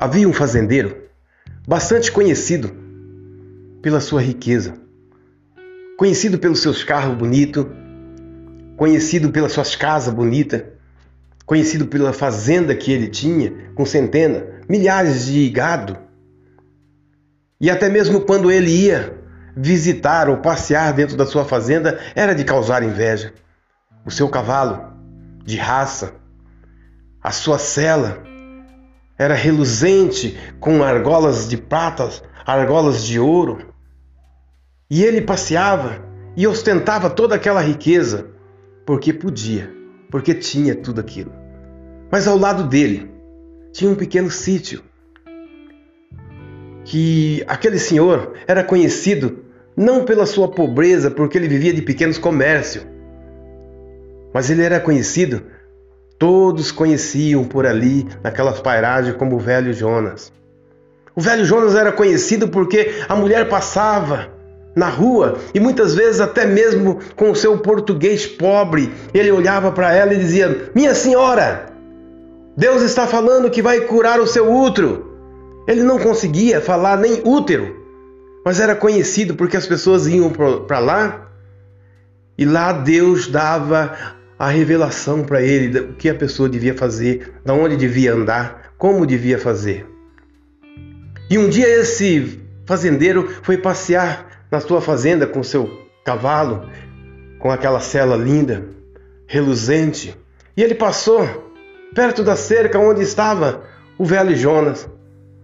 Havia um fazendeiro bastante conhecido pela sua riqueza, conhecido pelos seus carros bonitos, conhecido pelas suas casas bonitas, conhecido pela fazenda que ele tinha, com centenas, milhares de gado. E até mesmo quando ele ia visitar ou passear dentro da sua fazenda, era de causar inveja. O seu cavalo, de raça, a sua cela, era reluzente com argolas de prata, argolas de ouro. E ele passeava e ostentava toda aquela riqueza, porque podia, porque tinha tudo aquilo. Mas ao lado dele tinha um pequeno sítio que aquele senhor era conhecido não pela sua pobreza, porque ele vivia de pequenos comércios, mas ele era conhecido Todos conheciam por ali, naquelas pairagens, como o velho Jonas. O velho Jonas era conhecido porque a mulher passava na rua e muitas vezes até mesmo com o seu português pobre, ele olhava para ela e dizia: "Minha senhora, Deus está falando que vai curar o seu útero". Ele não conseguia falar nem útero, mas era conhecido porque as pessoas iam para lá e lá Deus dava a revelação para ele do que a pessoa devia fazer, da onde devia andar, como devia fazer. E um dia esse fazendeiro foi passear na sua fazenda com seu cavalo, com aquela cela linda, reluzente, e ele passou perto da cerca onde estava o velho Jonas.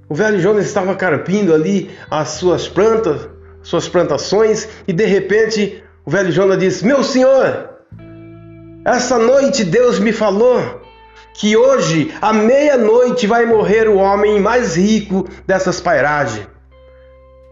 O velho Jonas estava carpindo ali as suas plantas, suas plantações, e de repente o velho Jonas disse: Meu senhor, essa noite Deus me falou que hoje, à meia-noite, vai morrer o homem mais rico dessas pairagens.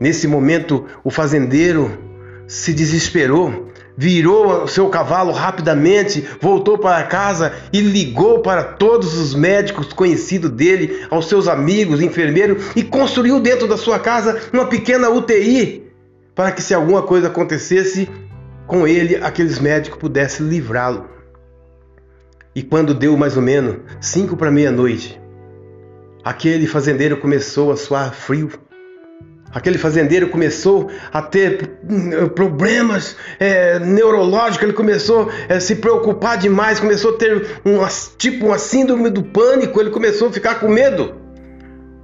Nesse momento, o fazendeiro se desesperou, virou seu cavalo rapidamente, voltou para casa e ligou para todos os médicos conhecidos dele, aos seus amigos, enfermeiros, e construiu dentro da sua casa uma pequena UTI para que, se alguma coisa acontecesse com ele, aqueles médicos pudessem livrá-lo. E quando deu mais ou menos cinco para meia-noite, aquele fazendeiro começou a suar frio. Aquele fazendeiro começou a ter hum, problemas é, neurológicos, ele começou a se preocupar demais, começou a ter um, tipo uma síndrome do pânico, ele começou a ficar com medo.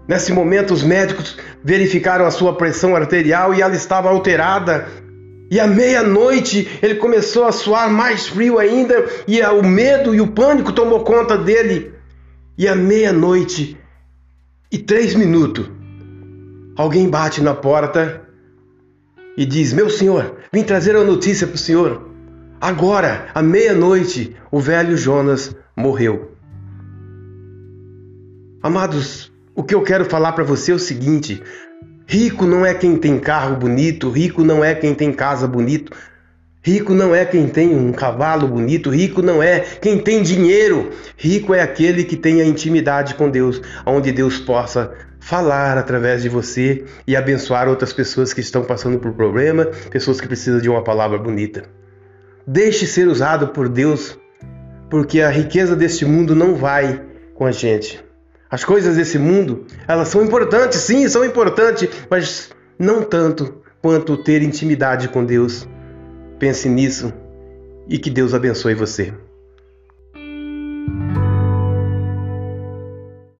Nesse momento, os médicos verificaram a sua pressão arterial e ela estava alterada e à meia-noite ele começou a suar mais frio ainda, e o medo e o pânico tomou conta dele. E à meia-noite e três minutos, alguém bate na porta e diz: Meu senhor, vim trazer uma notícia para o senhor. Agora, à meia-noite, o velho Jonas morreu. Amados, o que eu quero falar para você é o seguinte: Rico não é quem tem carro bonito, rico não é quem tem casa bonito, rico não é quem tem um cavalo bonito, rico não é quem tem dinheiro. Rico é aquele que tem a intimidade com Deus, onde Deus possa falar através de você e abençoar outras pessoas que estão passando por problema, pessoas que precisam de uma palavra bonita. Deixe ser usado por Deus, porque a riqueza deste mundo não vai com a gente. As coisas desse mundo, elas são importantes, sim, são importantes, mas não tanto quanto ter intimidade com Deus. Pense nisso e que Deus abençoe você.